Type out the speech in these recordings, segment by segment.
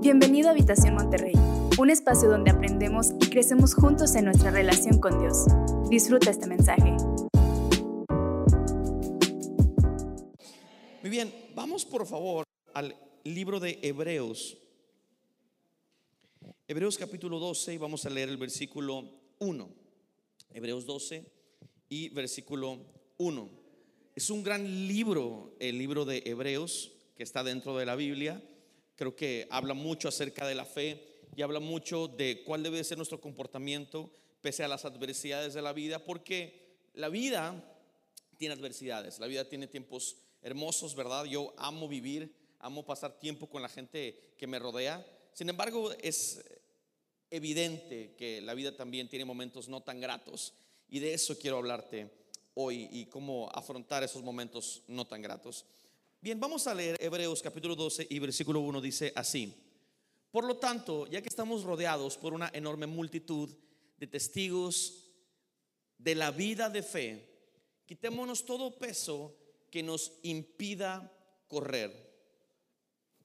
Bienvenido a Habitación Monterrey, un espacio donde aprendemos y crecemos juntos en nuestra relación con Dios. Disfruta este mensaje. Muy bien, vamos por favor al libro de Hebreos. Hebreos capítulo 12 y vamos a leer el versículo 1. Hebreos 12 y versículo 1. Es un gran libro, el libro de Hebreos, que está dentro de la Biblia creo que habla mucho acerca de la fe y habla mucho de cuál debe ser nuestro comportamiento pese a las adversidades de la vida, porque la vida tiene adversidades, la vida tiene tiempos hermosos, ¿verdad? Yo amo vivir, amo pasar tiempo con la gente que me rodea. Sin embargo, es evidente que la vida también tiene momentos no tan gratos y de eso quiero hablarte hoy y cómo afrontar esos momentos no tan gratos. Bien, vamos a leer Hebreos capítulo 12 y versículo 1 dice así. Por lo tanto, ya que estamos rodeados por una enorme multitud de testigos de la vida de fe, quitémonos todo peso que nos impida correr.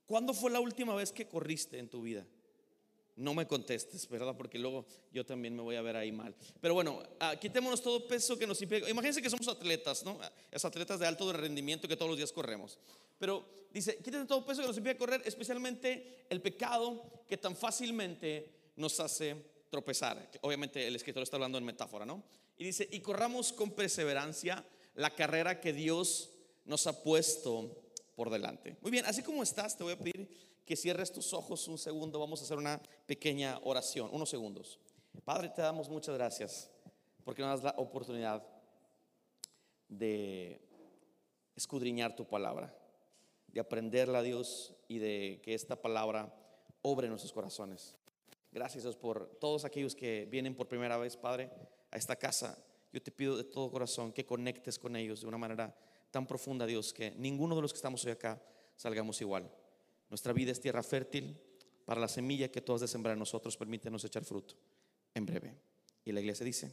¿Cuándo fue la última vez que corriste en tu vida? No me contestes, ¿verdad? Porque luego yo también me voy a ver ahí mal. Pero bueno, ah, quitémonos todo peso que nos impide. Imagínense que somos atletas, ¿no? Es atletas de alto rendimiento que todos los días corremos. Pero dice, quítense todo peso que nos impide correr, especialmente el pecado que tan fácilmente nos hace tropezar. Obviamente el escritor está hablando en metáfora, ¿no? Y dice, y corramos con perseverancia la carrera que Dios nos ha puesto por delante. Muy bien, así como estás, te voy a pedir que cierres tus ojos un segundo. Vamos a hacer una pequeña oración, unos segundos. Padre, te damos muchas gracias porque nos das la oportunidad de escudriñar tu palabra, de aprenderla, Dios, y de que esta palabra obre en nuestros corazones. Gracias Dios por todos aquellos que vienen por primera vez, Padre, a esta casa. Yo te pido de todo corazón que conectes con ellos de una manera tan profunda, Dios, que ninguno de los que estamos hoy acá salgamos igual. Nuestra vida es tierra fértil para la semilla que tú has de sembrar en nosotros. Permítenos echar fruto en breve. Y la iglesia dice,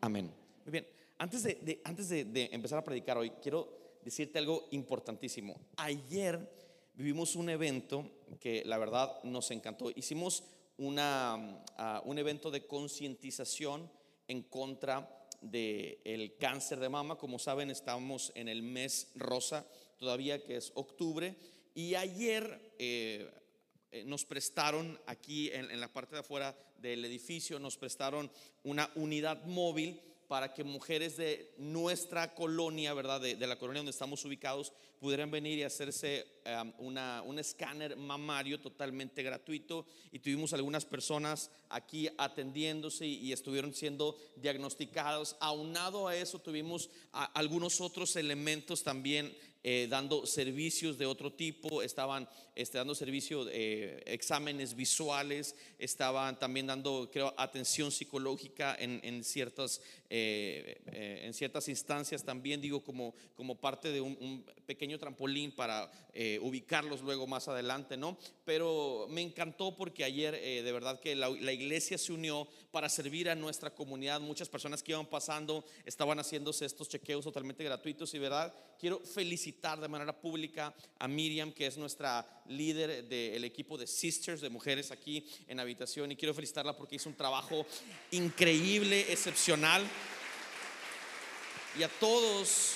amén. Muy bien, antes de, antes de, empezar a predicar hoy, quiero decirte algo importantísimo. Ayer vivimos un evento que la verdad nos encantó. Hicimos una, ah, un evento de concientización en contra del cáncer de mama. Como saben, estamos en el mes rosa todavía, que es octubre. Y ayer eh, eh, nos prestaron aquí en, la parte de afuera del edificio, nos prestaron una unidad móvil para que mujeres de nuestra colonia, ¿verdad? De, la colonia donde estamos ubicados, pudieran venir y hacerse una, un escáner mamario totalmente gratuito. Y tuvimos algunas personas aquí atendiéndose y, estuvieron siendo diagnosticados. Aunado a eso, tuvimos algunos otros elementos también eh, dando servicios de otro tipo, estaban este, dando servicio eh, exámenes visuales, estaban también dando, creo, atención psicológica en, ciertas, eh, en ciertas instancias también, digo, como, como parte de un, pequeño trampolín para ubicarlos luego más adelante, ¿no? Pero me encantó porque ayer de verdad que la, la iglesia se unió para servir a nuestra comunidad, muchas personas que iban pasando estaban haciéndose estos chequeos totalmente gratuitos y verdad, quiero felicitar de manera pública a Miriam, que es nuestra líder del equipo de Sisters, de mujeres aquí en habitación. Y quiero felicitarla porque hizo un trabajo increíble, excepcional. Y a todos,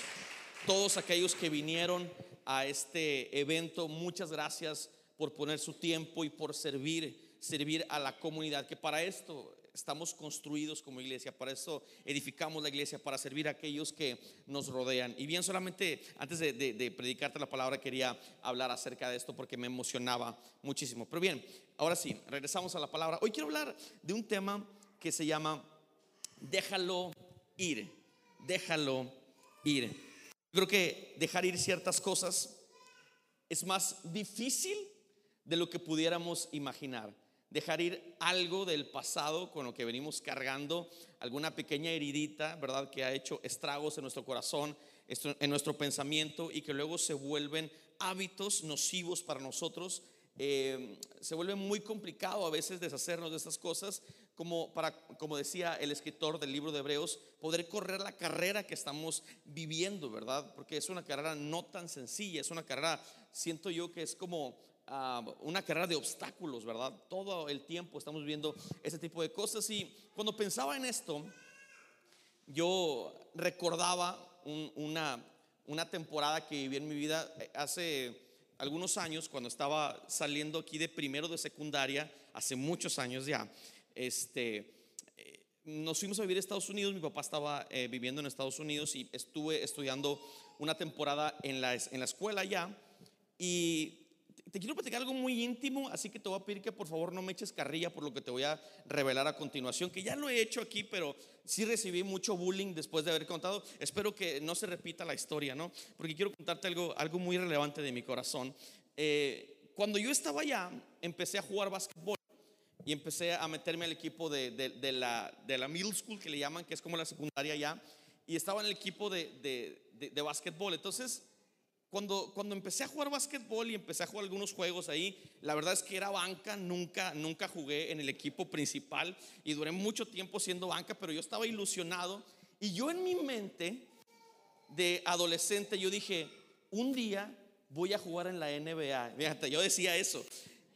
todos aquellos que vinieron a este evento, muchas gracias por poner su tiempo y por servir, servir a la comunidad, que para esto estamos construidos como iglesia, para eso edificamos la iglesia, para servir a aquellos que nos rodean. Y bien, solamente antes de, predicarte la palabra quería hablar acerca de esto porque me emocionaba muchísimo. Pero bien, ahora sí, regresamos a la palabra. Hoy quiero hablar de un tema que se llama déjalo ir, déjalo ir. Creo que dejar ir ciertas cosas es más difícil de lo que pudiéramos imaginar dejar ir algo del pasado con lo que venimos cargando, alguna pequeña heridita, ¿verdad? Que ha hecho estragos en nuestro corazón, en nuestro pensamiento y que luego se vuelven hábitos nocivos para nosotros. Eh, se vuelve muy complicado a veces deshacernos de estas cosas, como, para, como decía el escritor del libro de Hebreos, poder correr la carrera que estamos viviendo, ¿verdad? Porque es una carrera no tan sencilla, es una carrera, siento yo que es como ah, una carrera de obstáculos, ¿verdad? Todo el tiempo estamos viendo ese tipo de cosas. Y cuando pensaba en esto, yo recordaba una, una temporada que viví en mi vida eh, hace algunos años, cuando estaba saliendo aquí de primero de secundaria, hace muchos años ya, este, eh, nos fuimos a vivir a Estados Unidos, mi papá estaba eh, viviendo en Estados Unidos y estuve estudiando una temporada en la, en la escuela ya y te quiero platicar algo muy íntimo, así que te voy a pedir que por favor no me eches carrilla por lo que te voy a revelar a continuación, que ya lo he hecho aquí, pero sí recibí mucho bullying después de haber contado. Espero que no se repita la historia, ¿no? Porque quiero contarte algo, algo muy relevante de mi corazón. Eh, cuando yo estaba allá, empecé a jugar básquetbol y empecé a meterme al equipo de, de, la, de la middle school, que le llaman, que es como la secundaria allá, y estaba en el equipo de, de básquetbol. Entonces, cuando, cuando empecé a jugar básquetbol y empecé a jugar algunos juegos ahí, la verdad es que era banca, nunca, nunca jugué en el equipo principal y duré mucho tiempo siendo banca, pero yo estaba ilusionado y yo en mi mente de adolescente yo dije, un día voy a jugar en la NBA. Fíjate, yo decía eso,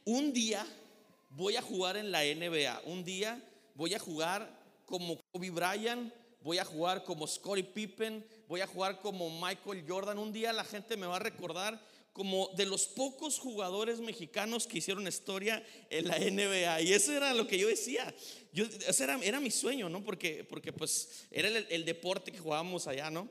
un día voy a jugar en la NBA, un día voy a jugar como Kobe Bryant, voy a jugar como Scottie Pippen, voy a jugar como Michael Jordan. Un día la gente me va a recordar como de los pocos jugadores mexicanos que hicieron historia en la NBA. Y eso era lo que yo decía. Yo, era, era mi sueño, ¿no? Porque, porque pues era el, el deporte que jugábamos allá, ¿no?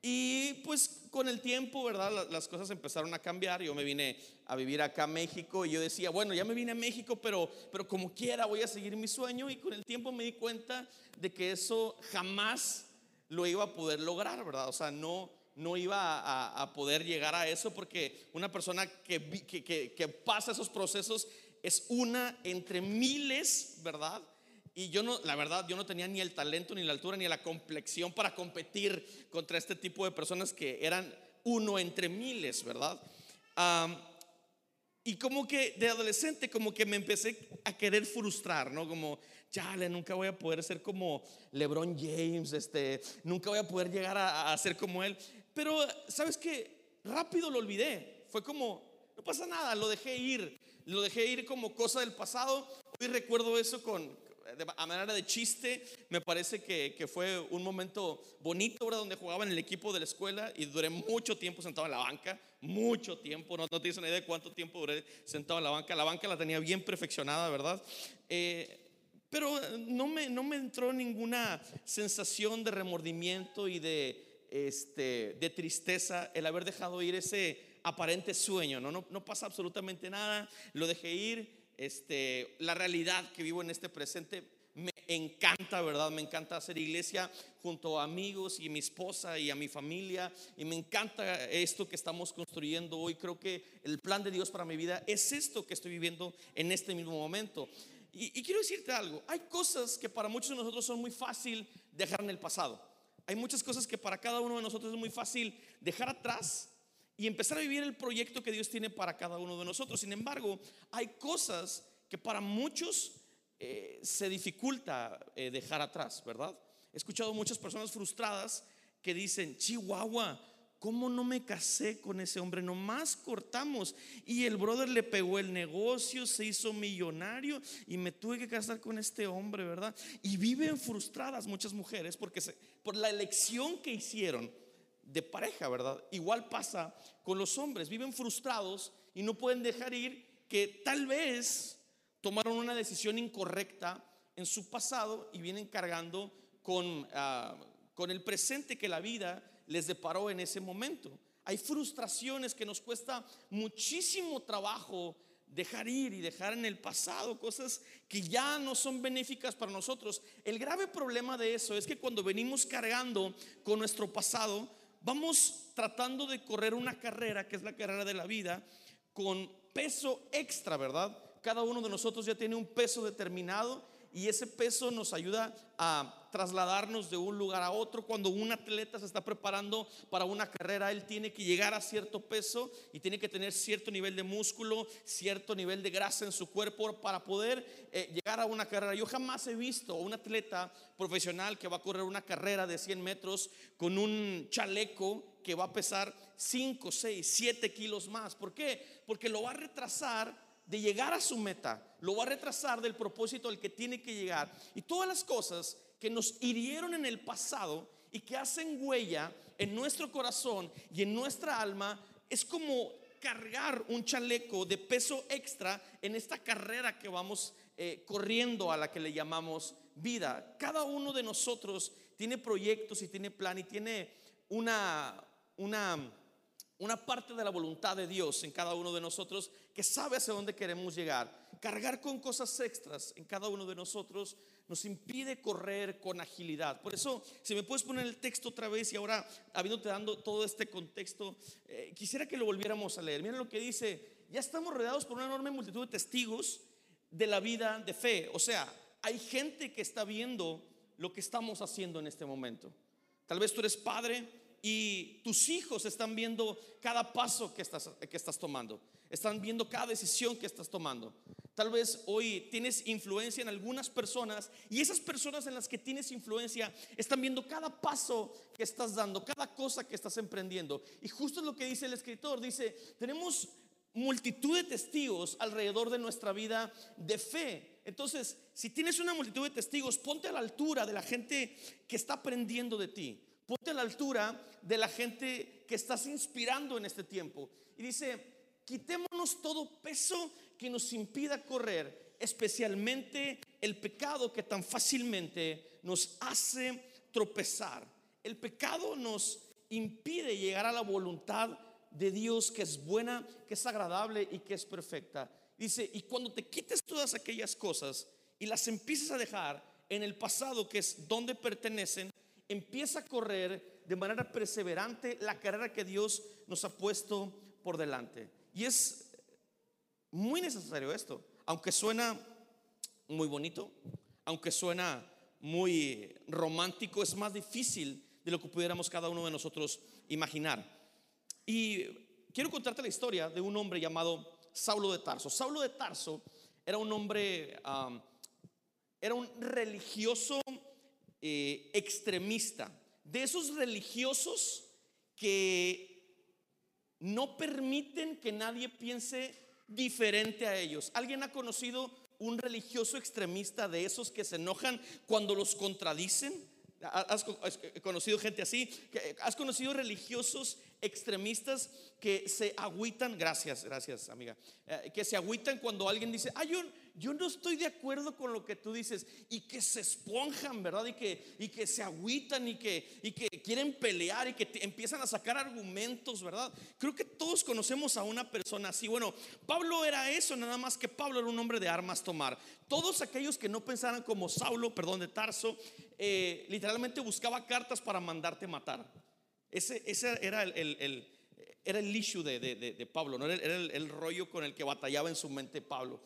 Y pues con el tiempo, ¿verdad? Las cosas empezaron a cambiar. Yo me vine a vivir acá a México y yo decía, bueno, ya me vine a México, pero, pero como quiera voy a seguir mi sueño. Y con el tiempo me di cuenta de que eso jamás lo iba a poder lograr, ¿verdad? O sea, no, no iba a, poder llegar a eso porque una persona que, que, que, pasa esos procesos es una entre miles, ¿verdad? Y yo no, la verdad, yo no tenía ni el talento, ni la altura, ni la complexión para competir contra este tipo de personas que eran uno entre miles, ¿verdad? y como que de adolescente, como que me empecé a querer frustrar, ¿no? Como, chale, nunca voy a poder ser como LeBron James, este, nunca voy a poder llegar a, a ser como él. Pero, ¿sabes qué? Rápido lo olvidé. Fue como, no pasa nada, lo dejé ir. Lo dejé ir como cosa del pasado. Hoy recuerdo eso con, a manera de chiste, me parece que, que, fue un momento bonito, ¿verdad? Donde jugaba en el equipo de la escuela y duré mucho tiempo sentado en la banca, mucho tiempo, no, no tienes una idea de cuánto tiempo duré sentado en la banca. La banca la tenía bien perfeccionada, ¿verdad? Eh, pero no me, no me entró ninguna sensación de remordimiento y de, este, de tristeza el haber dejado ir ese aparente sueño, ¿no? No, no pasa absolutamente nada, lo dejé ir este, la realidad que vivo en este presente me encanta, ¿verdad? Me encanta hacer iglesia junto a amigos y mi esposa y a mi familia. Y me encanta esto que estamos construyendo hoy. Creo que el plan de Dios para mi vida es esto que estoy viviendo en este mismo momento. Y, y quiero decirte algo, hay cosas que para muchos de nosotros son muy fácil dejar en el pasado. Hay muchas cosas que para cada uno de nosotros es muy fácil dejar atrás y empezar a vivir el proyecto que Dios tiene para cada uno de nosotros. Sin embargo, hay cosas que para muchos eh, se dificulta eh, dejar atrás, ¿verdad? He escuchado muchas personas frustradas que dicen, Chihuahua, ¿cómo no me casé con ese hombre? Nomás cortamos y el brother le pegó el negocio, se hizo millonario y me tuve que casar con este hombre, ¿verdad? Y viven frustradas muchas mujeres porque por la elección que hicieron de pareja, ¿verdad? Igual pasa con los hombres, viven frustrados y no pueden dejar ir que tal vez tomaron una decisión incorrecta en su pasado y vienen cargando con, ah, con el presente que la vida les deparó en ese momento. Hay frustraciones que nos cuesta muchísimo trabajo dejar ir y dejar en el pasado cosas que ya no son benéficas para nosotros. El grave problema de eso es que cuando venimos cargando con nuestro pasado, vamos tratando de correr una carrera, que es la carrera de la vida, con peso extra, ¿verdad? Cada uno de nosotros ya tiene un peso determinado y ese peso nos ayuda a trasladarnos de un lugar a otro. Cuando un atleta se está preparando para una carrera, él tiene que llegar a cierto peso y tiene que tener cierto nivel de músculo, cierto nivel de grasa en su cuerpo para poder eh, llegar a una carrera. Yo jamás he visto un atleta profesional que va a correr una carrera de 100 metros con un chaleco que va a pesar 5, 6, 7 kilos más. ¿Por qué? Porque lo va a retrasar de llegar a su meta, lo va a retrasar del propósito al que tiene que llegar. Y todas las cosas que nos hirieron en el pasado y que hacen huella en nuestro corazón y en nuestra alma, es como cargar un chaleco de peso extra en esta carrera que vamos eh, corriendo a la que le llamamos vida. Cada uno de nosotros tiene proyectos y tiene plan y tiene una, una una parte de la voluntad de Dios en cada uno de nosotros que sabe hacia dónde queremos llegar. Cargar con cosas extras en cada uno de nosotros nos impide correr con agilidad. Por eso, si me puedes poner el texto otra vez y ahora, habiéndote dando todo este contexto, eh, quisiera que lo volviéramos a leer. Miren lo que dice, ya estamos rodeados por una enorme multitud de testigos de la vida de fe. O sea, hay gente que está viendo lo que estamos haciendo en este momento. Tal vez tú eres padre y tus hijos están viendo cada paso que estás, que estás tomando, están viendo cada decisión que estás tomando. Tal vez hoy tienes influencia en algunas personas y esas personas en las que tienes influencia están viendo cada paso que estás dando, cada cosa que estás emprendiendo. Y justo lo que dice el escritor, dice, tenemos multitud de testigos alrededor de nuestra vida de fe. Entonces, si tienes una multitud de testigos, ponte a la altura de la gente que está aprendiendo de ti. Ponte a la altura de la gente que estás inspirando en este tiempo. Y dice, quitémonos todo peso que nos impida correr, especialmente el pecado que tan fácilmente nos hace tropezar. El pecado nos impide llegar a la voluntad de Dios que es buena, que es agradable y que es perfecta. Dice, y cuando te quites todas aquellas cosas y las empieces a dejar en el pasado, que es donde pertenecen, empieza a correr de manera perseverante la carrera que Dios nos ha puesto por delante. Y es muy necesario esto, aunque suena muy bonito, aunque suena muy romántico, es más difícil de lo que pudiéramos cada uno de nosotros imaginar. Y quiero contarte la historia de un hombre llamado Saulo de Tarso. Saulo de Tarso era un hombre, era un religioso eh, extremista, de esos religiosos que no permiten que nadie piense diferente a ellos. ¿Alguien ha conocido un religioso extremista de esos que se enojan cuando los contradicen? ¿Has conocido gente así? ¿Has conocido religiosos extremistas que se agüitan? Gracias, gracias amiga. Eh, que se agüitan cuando alguien dice, ay, yo, yo no estoy de acuerdo con lo que tú dices y que se esponjan, ¿verdad? Y que, y que se agüitan y que, y que quieren pelear y que empiezan a sacar argumentos, ¿verdad? Creo que todos conocemos a una persona así. Bueno, Pablo era eso, nada más que Pablo era un hombre de armas tomar. Todos aquellos que no pensaran como Saulo, perdón, de Tarso, eh, literalmente buscaba cartas para mandarte matar. Ese, ese era el, era el issue de, Pablo, ¿no? era, el, el rollo con el que batallaba en su mente Pablo.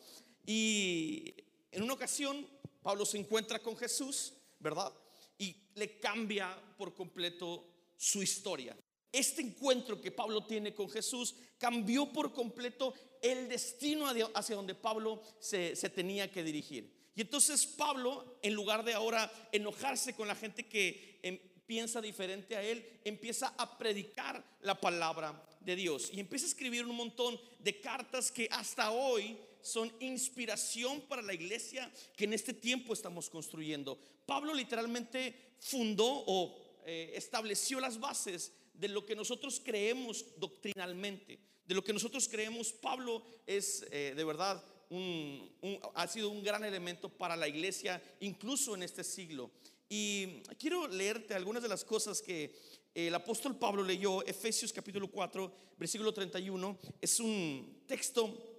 Y en una ocasión, Pablo se encuentra con Jesús, ¿verdad? Y le cambia por completo su historia. Este encuentro que Pablo tiene con Jesús cambió por completo el destino hacia donde Pablo se, tenía que dirigir. Y entonces Pablo, en lugar de ahora enojarse con la gente que em, piensa diferente a él, empieza a predicar la palabra de Dios y empieza a escribir un montón de cartas que hasta hoy son inspiración para la iglesia que en este tiempo estamos construyendo. Pablo literalmente fundó o eh, estableció las bases de lo que nosotros creemos doctrinalmente, de lo que nosotros creemos. Pablo es eh, de verdad un, ha sido un gran elemento para la iglesia, incluso en este siglo. Y quiero leerte algunas de las cosas que el apóstol Pablo leyó, Efesios capítulo 4, versículo 31. Es un texto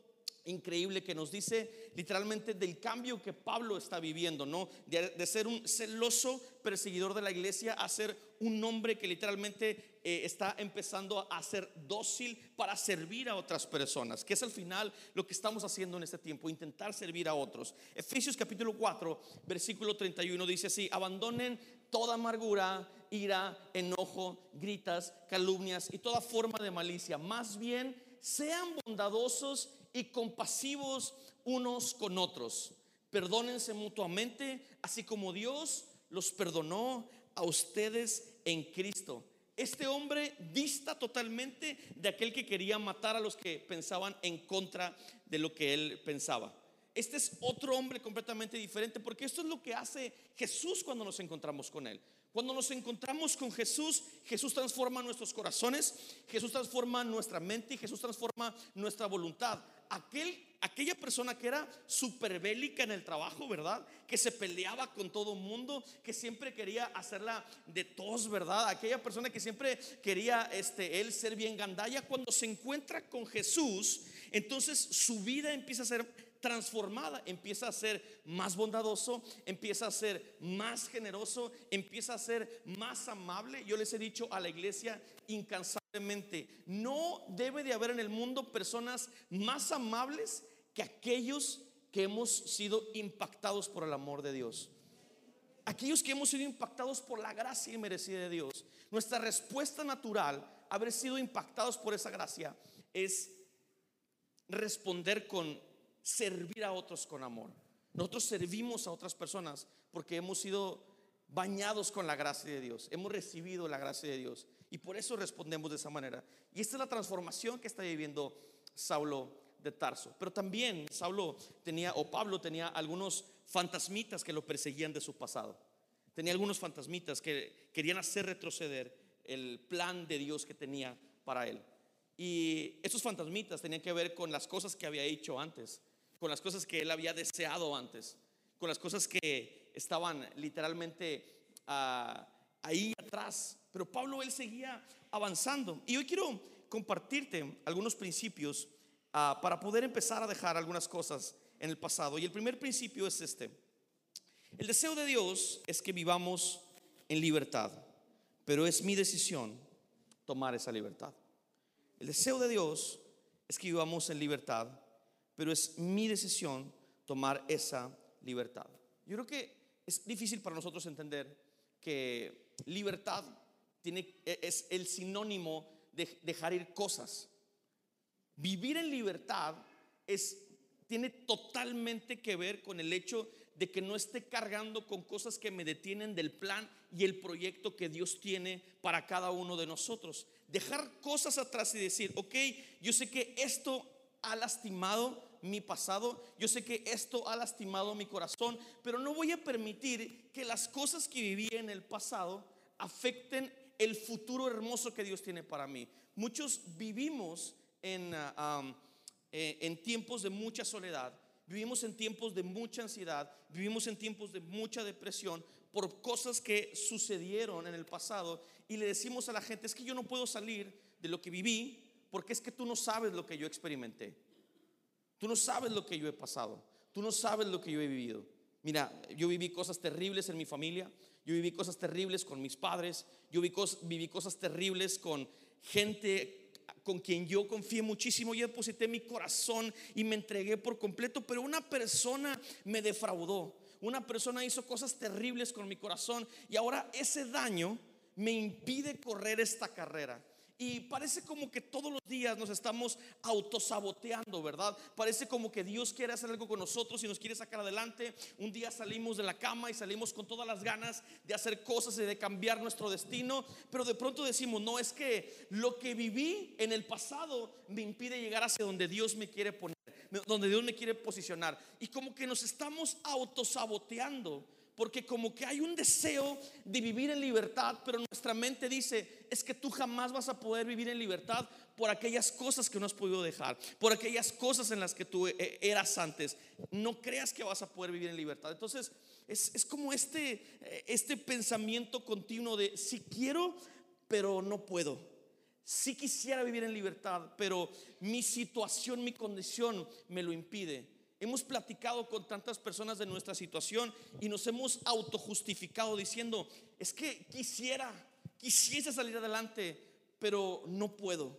increíble que nos dice literalmente del cambio que Pablo está viviendo, ¿no? De, ser un celoso perseguidor de la iglesia a ser un hombre que literalmente eh, está empezando a ser dócil para servir a otras personas, que es al final lo que estamos haciendo en este tiempo, intentar servir a otros. Efesios capítulo 4, versículo 31 dice así, abandonen toda amargura, ira, enojo, gritas, calumnias y toda forma de malicia. Más bien, sean bondadosos y compasivos unos con otros. Perdónense mutuamente, así como Dios los perdonó a ustedes en Cristo. Este hombre dista totalmente de aquel que quería matar a los que pensaban en contra de lo que él pensaba. Este es otro hombre completamente diferente porque esto es lo que hace Jesús cuando nos encontramos con él. Cuando nos encontramos con Jesús, Jesús transforma nuestros corazones, Jesús transforma nuestra mente y Jesús transforma nuestra voluntad. Aquel, aquella persona que era superbélica en el trabajo, ¿verdad? Que se peleaba con todo mundo, que siempre quería hacerla de tos, ¿verdad? Aquella persona que siempre quería este, él ser bien gandalla. Cuando se encuentra con Jesús, entonces su vida empieza a ser transformada, empieza a ser más bondadoso, empieza a ser más generoso, empieza a ser más amable. Yo les he dicho a la iglesia incansablemente, no debe de haber en el mundo personas más amables que aquellos que hemos sido impactados por el amor de Dios. Aquellos que hemos sido impactados por la gracia y merecida de Dios. Nuestra respuesta natural, haber sido impactados por esa gracia, es responder con servir a otros con amor. Nosotros servimos a otras personas porque hemos sido bañados con la gracia de Dios, hemos recibido la gracia de Dios y por eso respondemos de esa manera. Y esta es la transformación que está viviendo Saulo de Tarso. Pero también Saulo tenía, o Pablo tenía algunos fantasmitas que lo perseguían de su pasado. Tenía algunos fantasmitas que querían hacer retroceder el plan de Dios que tenía para él. Y esos fantasmitas tenían que ver con las cosas que había hecho antes con las cosas que él había deseado antes, con las cosas que estaban literalmente ah, ahí atrás. Pero Pablo, él seguía avanzando. Y hoy quiero compartirte algunos principios ah, para poder empezar a dejar algunas cosas en el pasado. Y el primer principio es este. El deseo de Dios es que vivamos en libertad, pero es mi decisión tomar esa libertad. El deseo de Dios es que vivamos en libertad, pero es mi decisión tomar esa libertad. Yo creo que es difícil para nosotros entender que libertad tiene, e, es el sinónimo de dejar ir cosas. Vivir en libertad es, tiene totalmente que ver con el hecho de que no esté cargando con cosas que me detienen del plan y el proyecto que Dios tiene para cada uno de nosotros. Dejar cosas atrás y decir, ok, yo sé que esto ha lastimado mi pasado, yo sé que esto ha lastimado mi corazón, pero no voy a permitir que las cosas que viví en el pasado afecten el futuro hermoso que Dios tiene para mí. Muchos vivimos en, ah, eh, en tiempos de mucha soledad, vivimos en tiempos de mucha ansiedad, vivimos en tiempos de mucha depresión por cosas que sucedieron en el pasado y le decimos a la gente, es que yo no puedo salir de lo que viví porque es que tú no sabes lo que yo experimenté. Tú no sabes lo que yo he pasado. Tú no sabes lo que yo he vivido. Mira, yo viví cosas terribles en mi familia. Yo viví cosas terribles con mis padres. Yo viví cosas, terribles con gente con quien yo confié muchísimo. Yo deposité mi corazón y me entregué por completo. Pero una persona me defraudó. Una persona hizo cosas terribles con mi corazón. Y ahora ese daño me impide correr esta carrera. Y parece como que todos los días nos estamos autosaboteando, ¿verdad? Parece como que Dios quiere hacer algo con nosotros y nos quiere sacar adelante. Un día salimos de la cama y salimos con todas las ganas de hacer cosas y de cambiar nuestro destino, pero de pronto decimos, no, es que lo que viví en el pasado me impide llegar hacia donde Dios me quiere poner, donde Dios me quiere posicionar. Y como que nos estamos autosaboteando porque como que hay un deseo de vivir en libertad, pero nuestra mente dice, es que tú jamás vas a poder vivir en libertad por aquellas cosas que no has podido dejar, por aquellas cosas en las que tú eh, eras antes. No creas que vas a poder vivir en libertad. Entonces, es, como este, eh, este pensamiento continuo de, si quiero, pero no puedo. Si quisiera vivir en libertad, pero mi situación, mi condición me lo impide. Hemos platicado con tantas personas de nuestra situación y nos hemos autojustificado diciendo, es que quisiera, quisiese salir adelante, pero no puedo.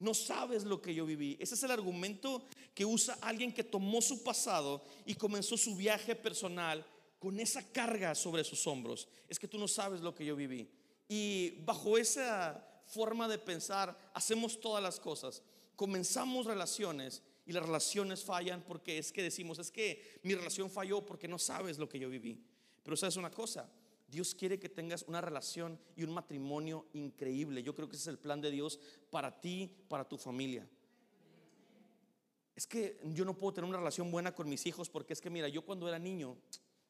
No sabes lo que yo viví. Ese es el argumento que usa alguien que tomó su pasado y comenzó su viaje personal con esa carga sobre sus hombros. Es que tú no sabes lo que yo viví. Y bajo esa forma de pensar hacemos todas las cosas. Comenzamos relaciones y las relaciones fallan porque es que decimos, es que mi relación falló porque no sabes lo que yo viví. Pero sabes una cosa, Dios quiere que tengas una relación y un matrimonio increíble. Yo creo que ese es el plan de Dios para ti, para tu familia. Es que yo no puedo tener una relación buena con mis hijos porque es que mira, yo cuando era niño,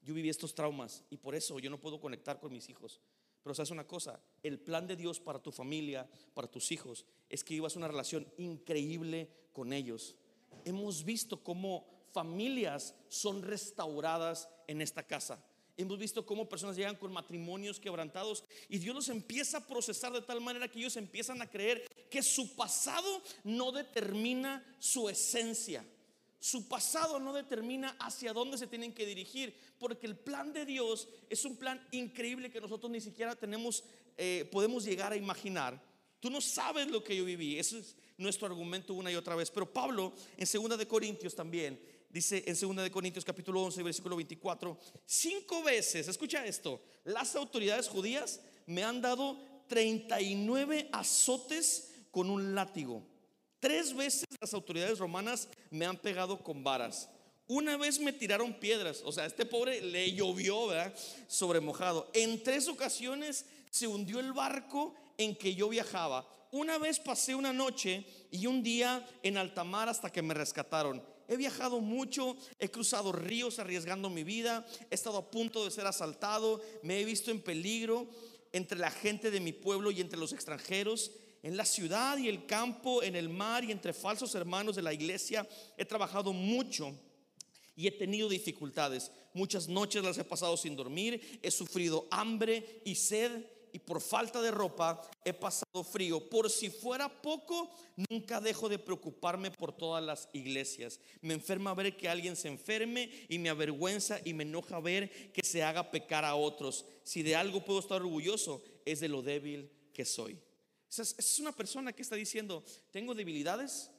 yo viví estos traumas y por eso yo no puedo conectar con mis hijos. Pero sabes una cosa, el plan de Dios para tu familia, para tus hijos, es que vivas una relación increíble con ellos. Hemos visto cómo familias son restauradas en esta casa. Hemos visto cómo personas llegan con matrimonios quebrantados y Dios los empieza a procesar de tal manera que ellos empiezan a creer que su pasado no determina su esencia. Su pasado no determina hacia dónde se tienen que dirigir, porque el plan de Dios es un plan increíble que nosotros ni siquiera tenemos, eh, podemos llegar a imaginar. Tú no sabes lo que yo viví, ese es nuestro argumento una y otra vez. Pero Pablo en 2 de Corintios también dice en 2 de Corintios capítulo 11 versículo 24, cinco veces, escucha esto, las autoridades judías me han dado 39 azotes con un látigo. Tres veces las autoridades romanas me han pegado con varas. Una vez me tiraron piedras, o sea, este pobre le llovió, ¿verdad? Sobre mojado. En tres ocasiones se hundió el barco en que yo viajaba. Una vez pasé una noche y un día en alta mar hasta que me rescataron. He viajado mucho, he cruzado ríos arriesgando mi vida, he estado a punto de ser asaltado, me he visto en peligro entre la gente de mi pueblo y entre los extranjeros en la ciudad y el campo, en el mar y entre falsos hermanos de la iglesia. He trabajado mucho y he tenido dificultades. Muchas noches las he pasado sin dormir, he sufrido hambre y sed y por falta de ropa he pasado frío. Por si fuera poco, nunca dejo de preocuparme por todas las iglesias. Me enferma ver que alguien se enferme y me avergüenza y me enoja ver que se haga pecar a otros. Si de algo puedo estar orgulloso, es de lo débil que soy. Es una persona que está diciendo, tengo debilidades,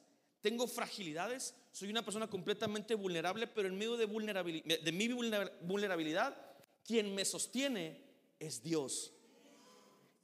tengo fragilidades, soy una persona completamente vulnerable, pero en medio de, vulnerabilidad, de mi vulnerabilidad, quien me sostiene es Dios.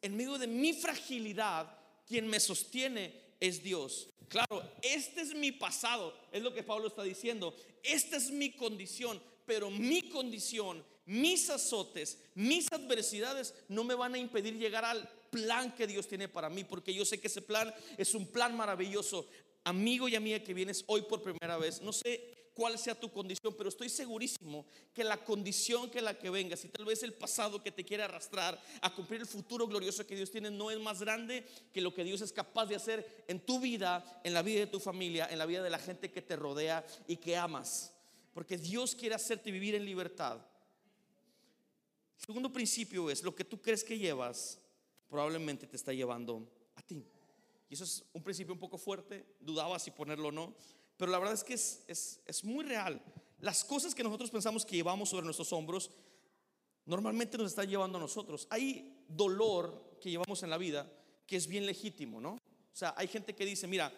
En medio de mi fragilidad, quien me sostiene es Dios. Claro, este es mi pasado, es lo que Pablo está diciendo. Esta es mi condición, pero mi condición, mis azotes, mis adversidades no me van a impedir llegar al plan que Dios tiene para mí, porque yo sé que ese plan es un plan maravilloso. Amigo y amiga que vienes hoy por primera vez, no sé cuál sea tu condición, pero estoy segurísimo que la condición que la que vengas y tal vez el pasado que te quiere arrastrar a cumplir el futuro glorioso que Dios tiene no es más grande que lo que Dios es capaz de hacer en tu vida, en la vida de tu familia, en la vida de la gente que te rodea y que amas. Porque Dios quiere hacerte vivir en libertad. segundo principio es lo que tú crees que llevas probablemente te está llevando a ti. Y eso es un principio un poco fuerte, dudaba si ponerlo o no, pero la verdad es que es, es, es muy real. Las cosas que nosotros pensamos que llevamos sobre nuestros hombros, normalmente nos están llevando a nosotros. Hay dolor que llevamos en la vida que es bien legítimo, ¿no? O sea, hay gente que dice, mira,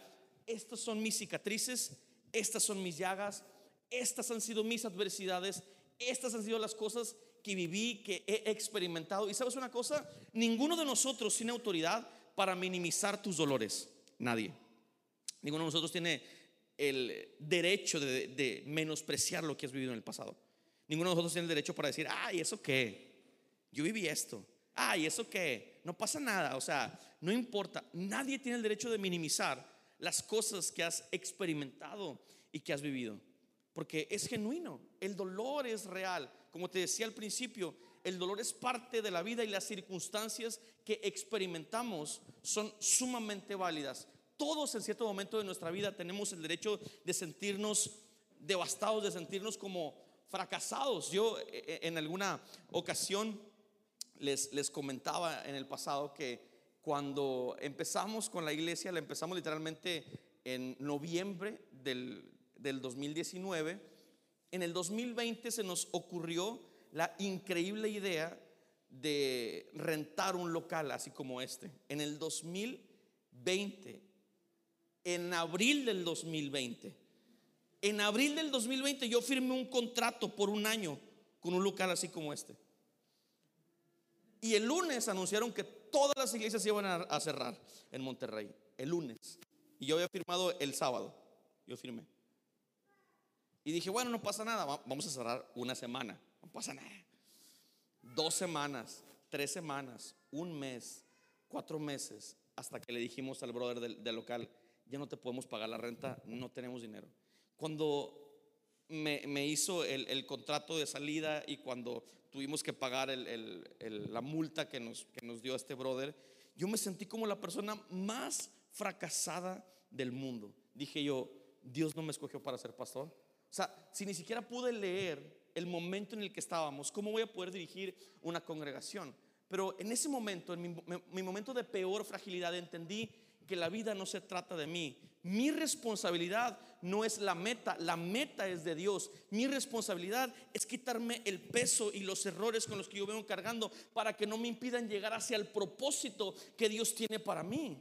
estas son mis cicatrices, estas son mis llagas, estas han sido mis adversidades, estas han sido las cosas que viví, que he experimentado. Y sabes una cosa, ninguno de nosotros tiene autoridad para minimizar tus dolores. Nadie. Ninguno de nosotros tiene el derecho de, menospreciar lo que has vivido en el pasado. Ninguno de nosotros tiene el derecho para decir, ay, ¿eso qué? Yo viví esto. Ay, ¿eso qué? No pasa nada. O sea, no importa. Nadie tiene el derecho de minimizar las cosas que has experimentado y que has vivido. Porque es genuino. El dolor es real. Como te decía al principio, el dolor es parte de la vida y las circunstancias que experimentamos son sumamente válidas. Todos en cierto momento de nuestra vida tenemos el derecho de sentirnos devastados, de sentirnos como fracasados. Yo eh, eh, en alguna ocasión les, les comentaba en el pasado que cuando empezamos con la iglesia, la empezamos literalmente en noviembre del, del 2019 en el 2020 se nos ocurrió la increíble idea de rentar un local así como este. En el 2000, 2020, en abril del 2020, en abril del 2020 yo firmé un contrato por un año con un local así como este. Y el lunes anunciaron que todas las iglesias iban a, cerrar en Monterrey. El lunes. Y yo había firmado el sábado. Yo firmé. Y dije, bueno, no pasa nada. Vamos a cerrar una semana. No pasa nada. Dos semanas, tres semanas, un mes, cuatro meses, hasta que le dijimos al brother del, local, ya no te podemos pagar la renta, no tenemos dinero. Cuando me, hizo el, contrato de salida y cuando tuvimos que pagar la multa que nos, que nos dio este brother, yo me sentí como la persona más fracasada del mundo. Dije yo, Dios no me escogió para ser pastor. O sea, si ni siquiera pude leer el momento en el que estábamos, ¿cómo voy a poder dirigir una congregación? Pero en ese momento, en mi, momento de peor fragilidad, entendí que la vida no se trata de mí. Mi responsabilidad no es la meta, la meta es de Dios. Mi responsabilidad es quitarme el peso y los errores con los que yo vengo cargando para que no me impidan llegar hacia el propósito que Dios tiene para mí.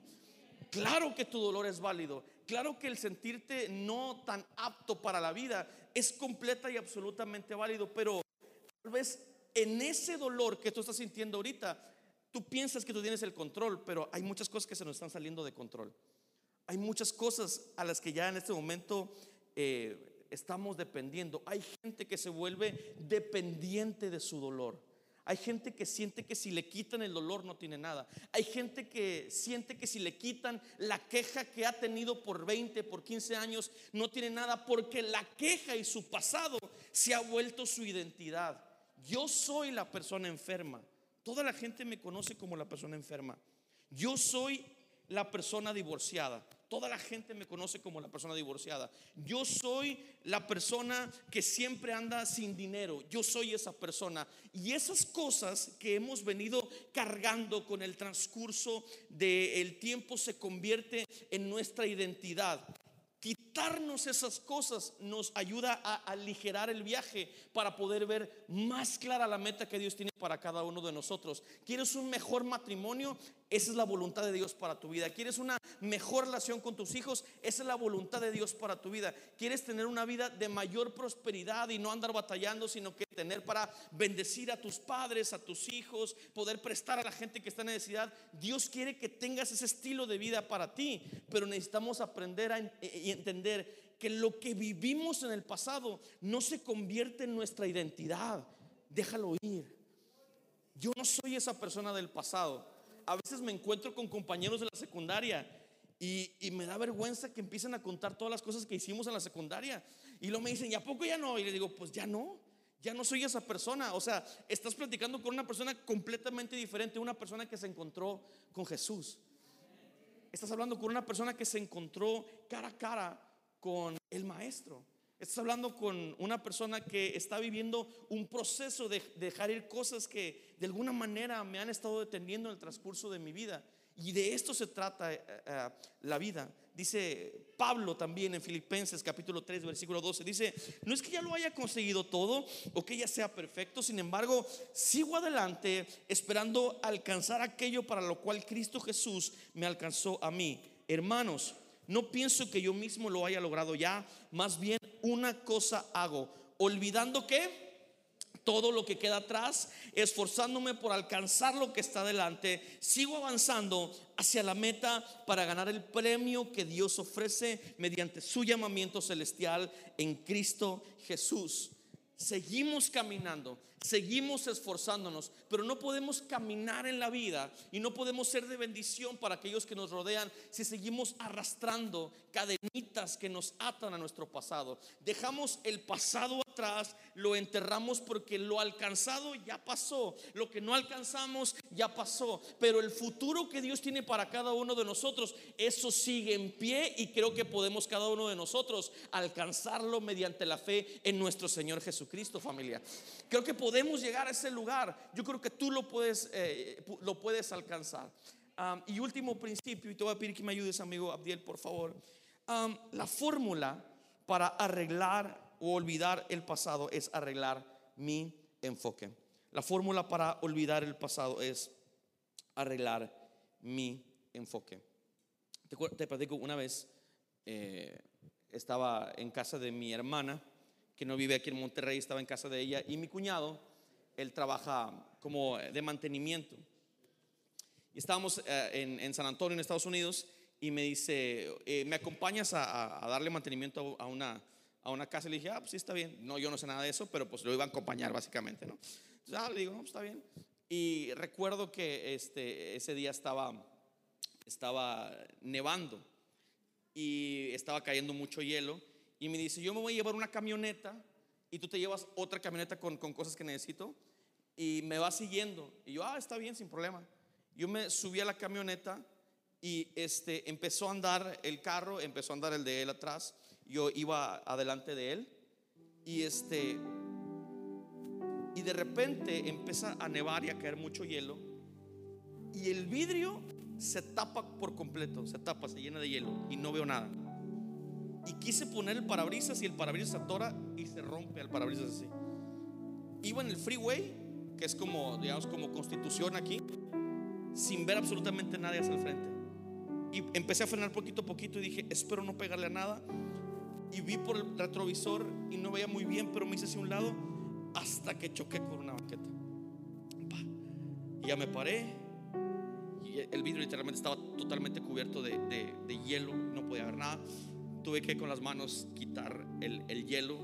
Claro que tu dolor es válido. Claro que el sentirte no tan apto para la vida es completa y absolutamente válido, pero tal vez en ese dolor que tú estás sintiendo ahorita, tú piensas que tú tienes el control, pero hay muchas cosas que se nos están saliendo de control. Hay muchas cosas a las que ya en este momento eh, estamos dependiendo. Hay gente que se vuelve dependiente de su dolor. Hay gente que siente que si le quitan el dolor no tiene nada. Hay gente que siente que si le quitan la queja que ha tenido por 20, por 15 años, no tiene nada porque la queja y su pasado se ha vuelto su identidad. Yo soy la persona enferma. Toda la gente me conoce como la persona enferma. Yo soy la persona divorciada. Toda la gente me conoce como la persona divorciada. Yo soy la persona que siempre anda sin dinero. Yo soy esa persona. Y esas cosas que hemos venido cargando con el transcurso del tiempo se convierte en nuestra identidad. Quitarnos esas cosas nos ayuda a aligerar el viaje para poder ver más clara la meta que Dios tiene para cada uno de nosotros. ¿Quieres un mejor matrimonio? Esa es la voluntad de Dios para tu vida. ¿Quieres una mejor relación con tus hijos? Esa es la voluntad de Dios para tu vida. ¿Quieres tener una vida de mayor prosperidad y no andar batallando, sino que tener para bendecir a tus padres, a tus hijos, poder prestar a la gente que está en necesidad? Dios quiere que tengas ese estilo de vida para ti, pero necesitamos aprender a, y entender que lo que vivimos en el pasado no se convierte en nuestra identidad. Déjalo ir. Yo no soy esa persona del pasado a veces me encuentro con compañeros de la secundaria y, me da vergüenza que empiecen a contar todas las cosas que hicimos en la secundaria. Y luego me dicen, ¿y a poco ya no? Y le digo, pues ya no, ya no soy esa persona. O sea, estás platicando con una persona completamente diferente, una persona que se encontró con Jesús. Estás hablando con una persona que se encontró cara a cara con el maestro. Estás hablando con una persona que está viviendo un proceso de dejar ir cosas que de alguna manera me han estado deteniendo en el transcurso de mi vida. Y de esto se trata eh, eh, la vida. Dice Pablo también en Filipenses capítulo 3 versículo 12. Dice, no es que ya lo haya conseguido todo o que ya sea perfecto, sin embargo, sigo adelante esperando alcanzar aquello para lo cual Cristo Jesús me alcanzó a mí. Hermanos, no pienso que yo mismo lo haya logrado ya, más bien una cosa hago, olvidando que todo lo que queda atrás, esforzándome por alcanzar lo que está delante, sigo avanzando hacia la meta para ganar el premio que Dios ofrece mediante su llamamiento celestial en Cristo Jesús. Seguimos caminando, seguimos esforzándonos, pero no podemos caminar en la vida y no podemos ser de bendición para aquellos que nos rodean si seguimos arrastrando cadenitas que nos atan a nuestro pasado. Dejamos el pasado atrás, lo enterramos porque lo alcanzado ya pasó, lo que no alcanzamos ya pasó, pero el futuro que Dios tiene para cada uno de nosotros, eso sigue en pie y creo que podemos cada uno de nosotros alcanzarlo mediante la fe en nuestro Señor Jesucristo, familia. Creo que llegar a ese lugar. Yo creo que tú lo puedes, eh, lo puedes alcanzar. y último principio, y te voy a pedir que me ayudes, amigo Abdiel, por favor. la fórmula para arreglar o olvidar el pasado es arreglar mi enfoque. La fórmula para olvidar el pasado es arreglar mi enfoque. Te, te platico una vez, eh, estaba en casa de mi hermana, que no vive aquí en Monterrey, estaba en casa de ella, y mi cuñado, él trabaja como de mantenimiento. Y estábamos eh, en, en San Antonio, en Estados Unidos, y me dice, eh, ¿me acompañas a, a- darle mantenimiento a una, a una casa? Y le dije, ah, pues sí, está bien. No, yo no sé nada de eso, pero pues lo iba a acompañar básicamente, ¿no? Ah, le digo, no, pues está bien. Y recuerdo que este, ese día estaba, estaba nevando y estaba cayendo mucho hielo. Y me dice, yo me voy a llevar una camioneta y tú te llevas otra camioneta con, con cosas que necesito y me va siguiendo. Y yo, ah, está bien, sin problema. Yo me subí a la camioneta y este, empezó a andar el carro, empezó a andar el de él atrás. Yo iba adelante de él y este y de repente empieza a nevar y a caer mucho hielo y el vidrio se tapa por completo, se tapa, se llena de hielo y no veo nada. Y quise poner el parabrisas y el parabrisas se atora y se rompe el parabrisas así. Iba en el freeway, que es como, digamos, como constitución aquí, sin ver absolutamente nadie hacia el frente. Y empecé a frenar poquito a poquito y dije, espero no pegarle a nada. Y vi por el retrovisor y no veía muy bien, pero me hice hacia un lado hasta que choqué con una banqueta. Y ya me paré. Y el vidrio literalmente estaba totalmente cubierto de, de- de hielo, no podía ver nada. Tuve que con las manos quitar el, el hielo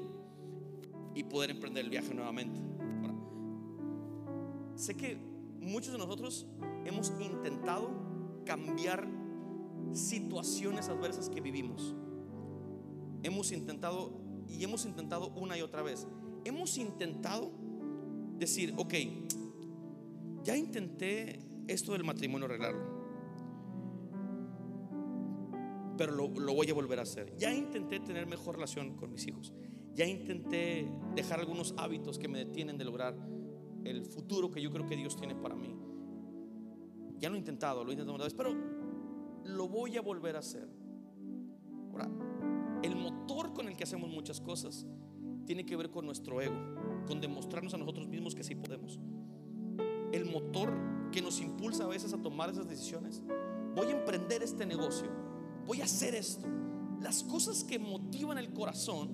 y poder emprender el viaje nuevamente. Sé que muchos de nosotros hemos intentado cambiar situaciones adversas que vivimos. Hemos intentado y hemos intentado una y otra vez. Hemos intentado decir, ok, ya intenté esto del matrimonio arreglarlo, pero lo, voy a volver a hacer. Ya intenté tener mejor relación con mis hijos. Ya intenté dejar algunos hábitos que me detienen de lograr el futuro que yo creo que Dios tiene para mí. Ya lo he intentado, lo he intentado una vez, pero lo voy a volver a hacer. Ahora, el motor con el que hacemos muchas cosas tiene que ver con nuestro ego, con demostrarnos a nosotros mismos que sí podemos. El motor que nos impulsa a veces a tomar esas decisiones. Voy a emprender este negocio, voy a hacer esto. Las cosas que motivan el corazón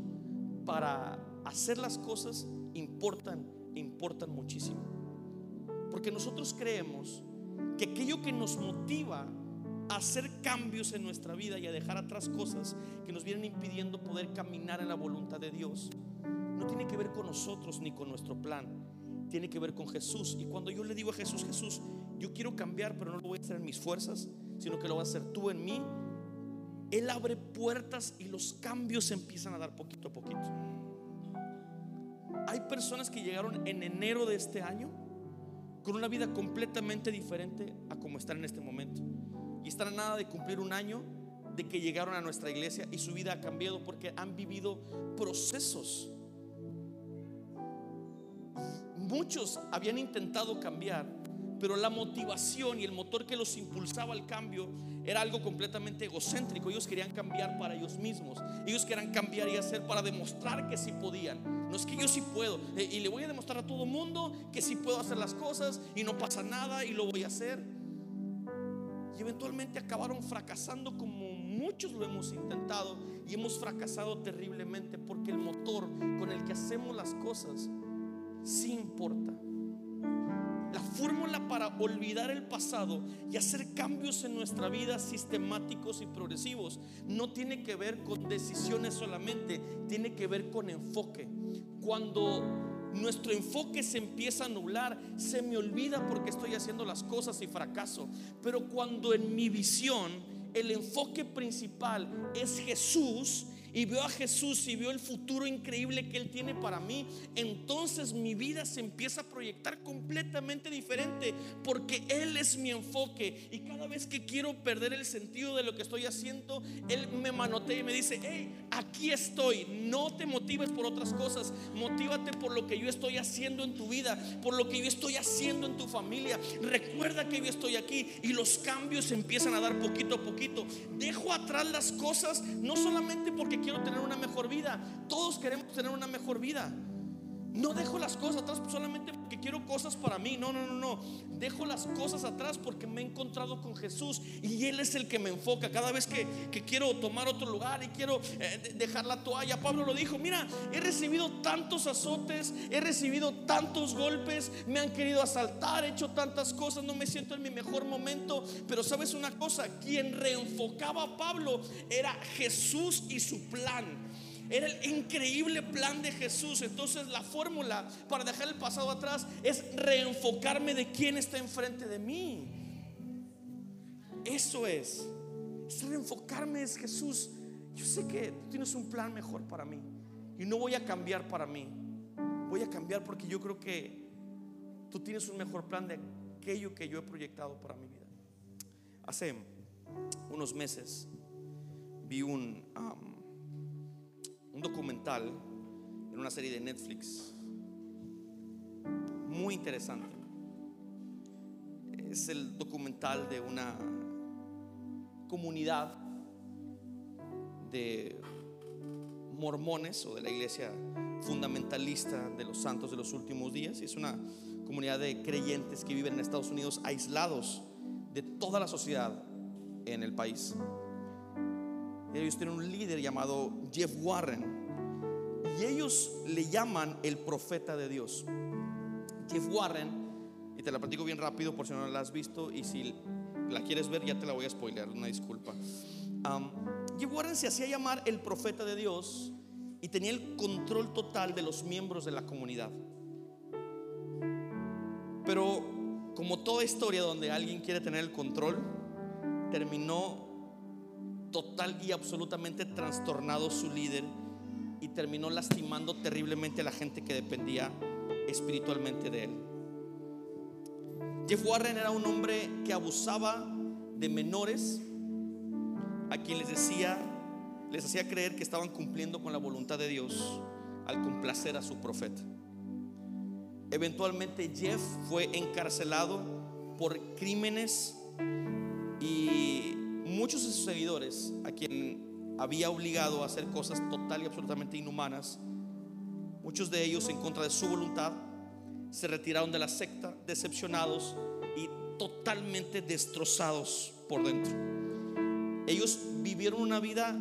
para hacer las cosas importan, importan muchísimo. Porque nosotros creemos que aquello que nos motiva a hacer cambios en nuestra vida y a dejar atrás cosas que nos vienen impidiendo poder caminar en la voluntad de Dios, no tiene que ver con nosotros ni con nuestro plan, tiene que ver con Jesús. Y cuando yo le digo a Jesús, Jesús, yo quiero cambiar, pero no lo voy a hacer en mis fuerzas, sino que lo vas a hacer tú en mí, Él abre puertas y los cambios se empiezan a dar poquito a poquito. Hay personas que llegaron en enero de este año con una vida completamente diferente a como están en este momento. Y están a nada de cumplir un año de que llegaron a nuestra iglesia y su vida ha cambiado porque han vivido procesos. Muchos habían intentado cambiar, pero la motivación y el motor que los impulsaba al cambio era algo completamente egocéntrico. Ellos querían cambiar para ellos mismos. Ellos querían cambiar y hacer para demostrar que sí podían. No es que yo sí puedo. eh, Y le voy a demostrar a todo mundo que sí puedo hacer las cosas y no pasa nada y lo voy a hacer. Y eventualmente acabaron fracasando como muchos lo hemos intentado y hemos fracasado terriblemente porque el motor con el que hacemos las cosas sí importa. La fórmula para olvidar el pasado y hacer cambios en nuestra vida sistemáticos y progresivos no tiene que ver con decisiones solamente, tiene que ver con enfoque. Cuando nuestro enfoque se empieza a nublar, se me olvida porque estoy haciendo las cosas y fracaso. Pero cuando en mi visión el enfoque principal es Jesús y veo a Jesús y veo el futuro increíble que Él tiene para mí, entonces mi vida se empieza a proyectar completamente diferente porque Él es mi enfoque. Y cada vez que quiero perder el sentido de lo que estoy haciendo, Él me manotea y me dice, hey, aquí estoy, no te motives por otras cosas, motívate por lo que yo estoy haciendo en tu vida, por lo que yo estoy haciendo en tu familia, recuerda que yo estoy aquí y los cambios empiezan a dar poquito a poquito, dejo atrás las cosas, no solamente porque quiero tener una mejor vida, todos queremos tener una mejor vida. No dejo las cosas atrás solamente porque quiero cosas para mí. No, no, no, no. Dejo las cosas atrás porque me he encontrado con Jesús y Él es el que me enfoca. Cada vez que, quiero tomar otro lugar y quiero eh, dejar la toalla, Pablo lo dijo, mira, he recibido tantos azotes, he recibido tantos golpes, me han querido asaltar, he hecho tantas cosas, no me siento en mi mejor momento. Pero sabes una cosa, quien reenfocaba a Pablo era Jesús y su plan. Era el increíble plan de Jesús. Entonces la fórmula para dejar el pasado atrás es reenfocarme de quién está enfrente de mí. Eso es. Reenfocarme es Jesús. Yo sé que tú tienes un plan mejor para mí. Y no voy a cambiar para mí. Voy a cambiar porque yo creo que tú tienes un mejor plan de aquello que yo he proyectado para mi vida. Hace unos meses vi un... un documental en una serie de Netflix muy interesante. Es el documental de una comunidad de mormones o de la iglesia fundamentalista de los santos de los últimos días. Es una comunidad de creyentes que viven en Estados Unidos aislados de toda la sociedad en el país. Ellos tienen un líder llamado Jeff Warren. Y ellos le llaman el profeta de Dios. Jeff Warren, y te la platico bien rápido por si no la has visto, y si la quieres ver ya te la voy a spoiler, una disculpa. Jeff Warren se hacía llamar el profeta de Dios y tenía el control total de los miembros de la comunidad. Pero como toda historia donde alguien quiere tener el control, terminó total y absolutamente trastornado su líder y terminó lastimando terriblemente a la gente que dependía espiritualmente de él. Jeff Warren era un hombre que abusaba de menores a quien les decía, les hacía creer que estaban cumpliendo con la voluntad de Dios al complacer a su profeta. Eventualmente Jeff fue encarcelado por crímenes y muchos de sus seguidores, a quien había obligado a hacer cosas total y absolutamente inhumanas, muchos de ellos en contra de su voluntad, se retiraron de la secta decepcionados y totalmente destrozados por dentro. Ellos vivieron una vida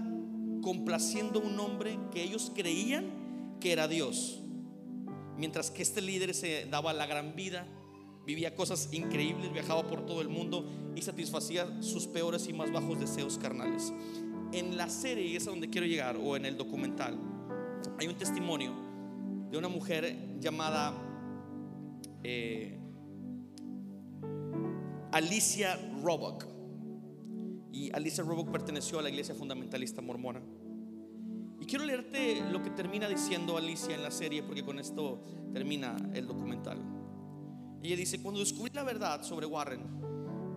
complaciendo a un hombre que ellos creían que era Dios, mientras que este líder se daba la gran vida vivía cosas increíbles, viajaba por todo el mundo y satisfacía sus peores y más bajos deseos carnales. En la serie, y es a donde quiero llegar, o en el documental, hay un testimonio de una mujer llamada eh, Alicia Roebuck. Y Alicia Roebuck perteneció a la iglesia fundamentalista mormona. Y quiero leerte lo que termina diciendo Alicia en la serie, porque con esto termina el documental. Y ella dice, cuando descubrí la verdad sobre Warren,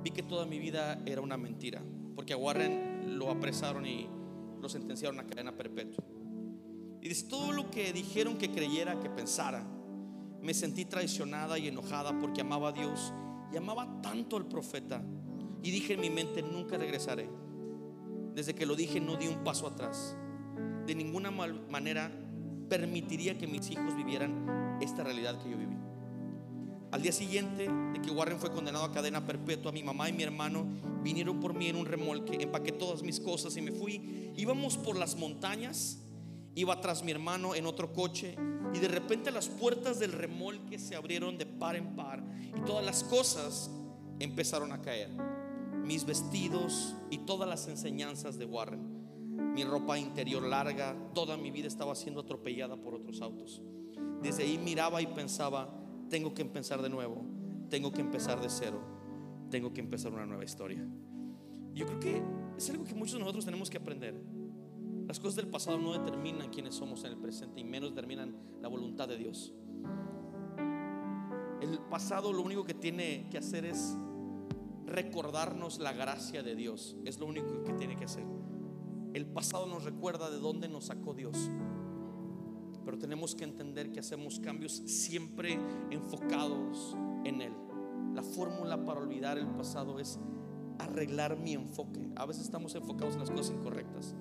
vi que toda mi vida era una mentira, porque a Warren lo apresaron y lo sentenciaron a cadena perpetua. Y dice, todo lo que dijeron que creyera, que pensara, me sentí traicionada y enojada porque amaba a Dios y amaba tanto al profeta. Y dije en mi mente, nunca regresaré. Desde que lo dije, no di un paso atrás. De ninguna manera permitiría que mis hijos vivieran esta realidad que yo viví. Al día siguiente de que Warren fue condenado a cadena perpetua, mi mamá y mi hermano vinieron por mí en un remolque, empaqué todas mis cosas y me fui. Íbamos por las montañas, iba tras mi hermano en otro coche y de repente las puertas del remolque se abrieron de par en par y todas las cosas empezaron a caer. Mis vestidos y todas las enseñanzas de Warren. Mi ropa interior larga, toda mi vida estaba siendo atropellada por otros autos. Desde ahí miraba y pensaba, tengo que empezar de nuevo, tengo que empezar de cero, tengo que empezar una nueva historia. Yo creo que es algo que muchos de nosotros tenemos que aprender. Las cosas del pasado no determinan quiénes somos en el presente y menos determinan la voluntad de Dios. El pasado lo único que tiene que hacer es recordarnos la gracia de Dios. Es lo único que tiene que hacer. El pasado nos recuerda de dónde nos sacó Dios. Pero tenemos que entender que hacemos cambios siempre enfocados en Él. La fórmula para olvidar el pasado es arreglar mi enfoque. A veces estamos enfocados en las cosas incorrectas.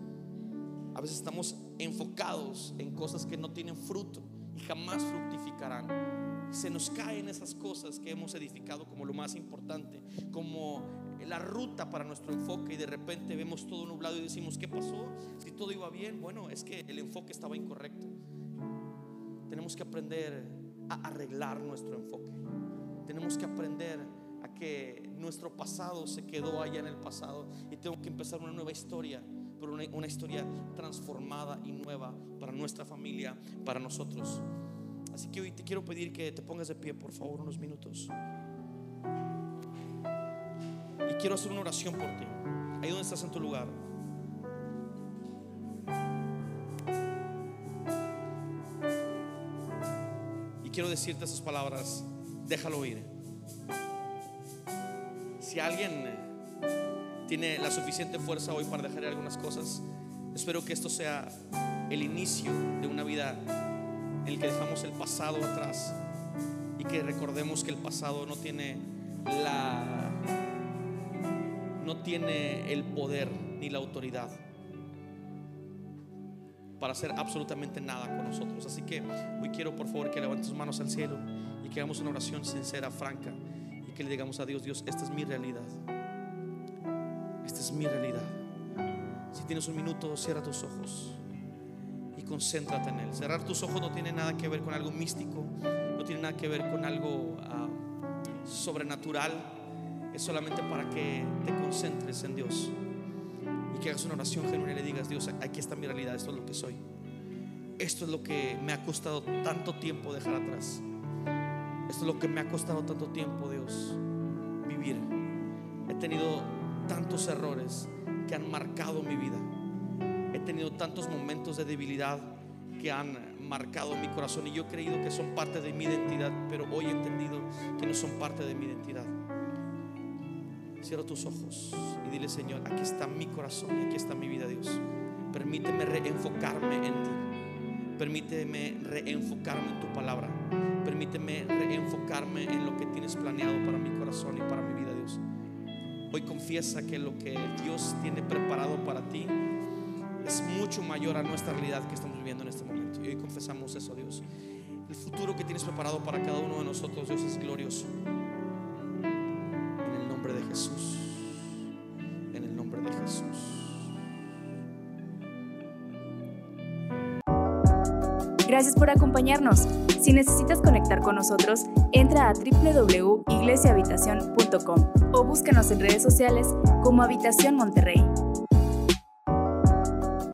A veces estamos enfocados en cosas que no tienen fruto. Y jamás fructificarán. Se nos caen esas cosas que hemos edificado como lo más importante, como la ruta para nuestro enfoque y de repente vemos todo nublado y decimos, ¿qué pasó? Si todo iba bien, bueno, es que el enfoque estaba incorrecto. Tenemos que aprender a arreglar nuestro enfoque. Tenemos que aprender a que nuestro pasado se quedó allá en el pasado y tengo que empezar una nueva historia, pero una, una historia transformada y nueva para nuestra familia, para nosotros. Así que hoy te quiero pedir que te pongas de pie, por favor, unos minutos. Y quiero hacer una oración por ti. Ahí donde estás en tu lugar. Quiero decirte esas palabras. Déjalo ir. Si alguien tiene la suficiente fuerza hoy para dejar algunas cosas, espero que esto sea el inicio de una vida en el que dejamos el pasado atrás y que recordemos que el pasado no tiene la no tiene el poder ni la autoridad para hacer absolutamente nada con nosotros. Así que hoy quiero por favor que levantes tus manos al cielo y que hagamos una oración sincera, franca y que le digamos a Dios, Dios, esta es mi realidad. Esta es mi realidad. Si tienes un minuto, cierra tus ojos y concéntrate en Él. Cerrar tus ojos no tiene nada que ver con algo místico, no tiene nada que ver con algo ah, sobrenatural es solamente para que te concentres en Dios que hagas una oración genuina y le digas, Dios, aquí está mi realidad, esto es lo que soy. Esto es lo que me ha costado tanto tiempo dejar atrás. Esto es lo que me ha costado tanto tiempo, Dios, vivir. He tenido tantos errores que han marcado mi vida. He tenido tantos momentos de debilidad que han marcado mi corazón y yo he creído que son parte de mi identidad, pero hoy he entendido que no son parte de mi identidad. Cierra tus ojos y dile, Señor, aquí está mi corazón y aquí está mi vida, Dios. Permíteme reenfocarme en ti. Permíteme reenfocarme en tu palabra. Permíteme reenfocarme en lo que tienes planeado para mi corazón y para mi vida, Dios. Hoy confiesa que lo que Dios tiene preparado para ti es mucho mayor a nuestra realidad que estamos viviendo en este momento. Y hoy confesamos eso, Dios. El futuro que tienes preparado para cada uno de nosotros, Dios, es glorioso. Gracias por acompañarnos. Si necesitas conectar con nosotros, entra a www.iglesiahabitacion.com o búscanos en redes sociales como Habitación Monterrey.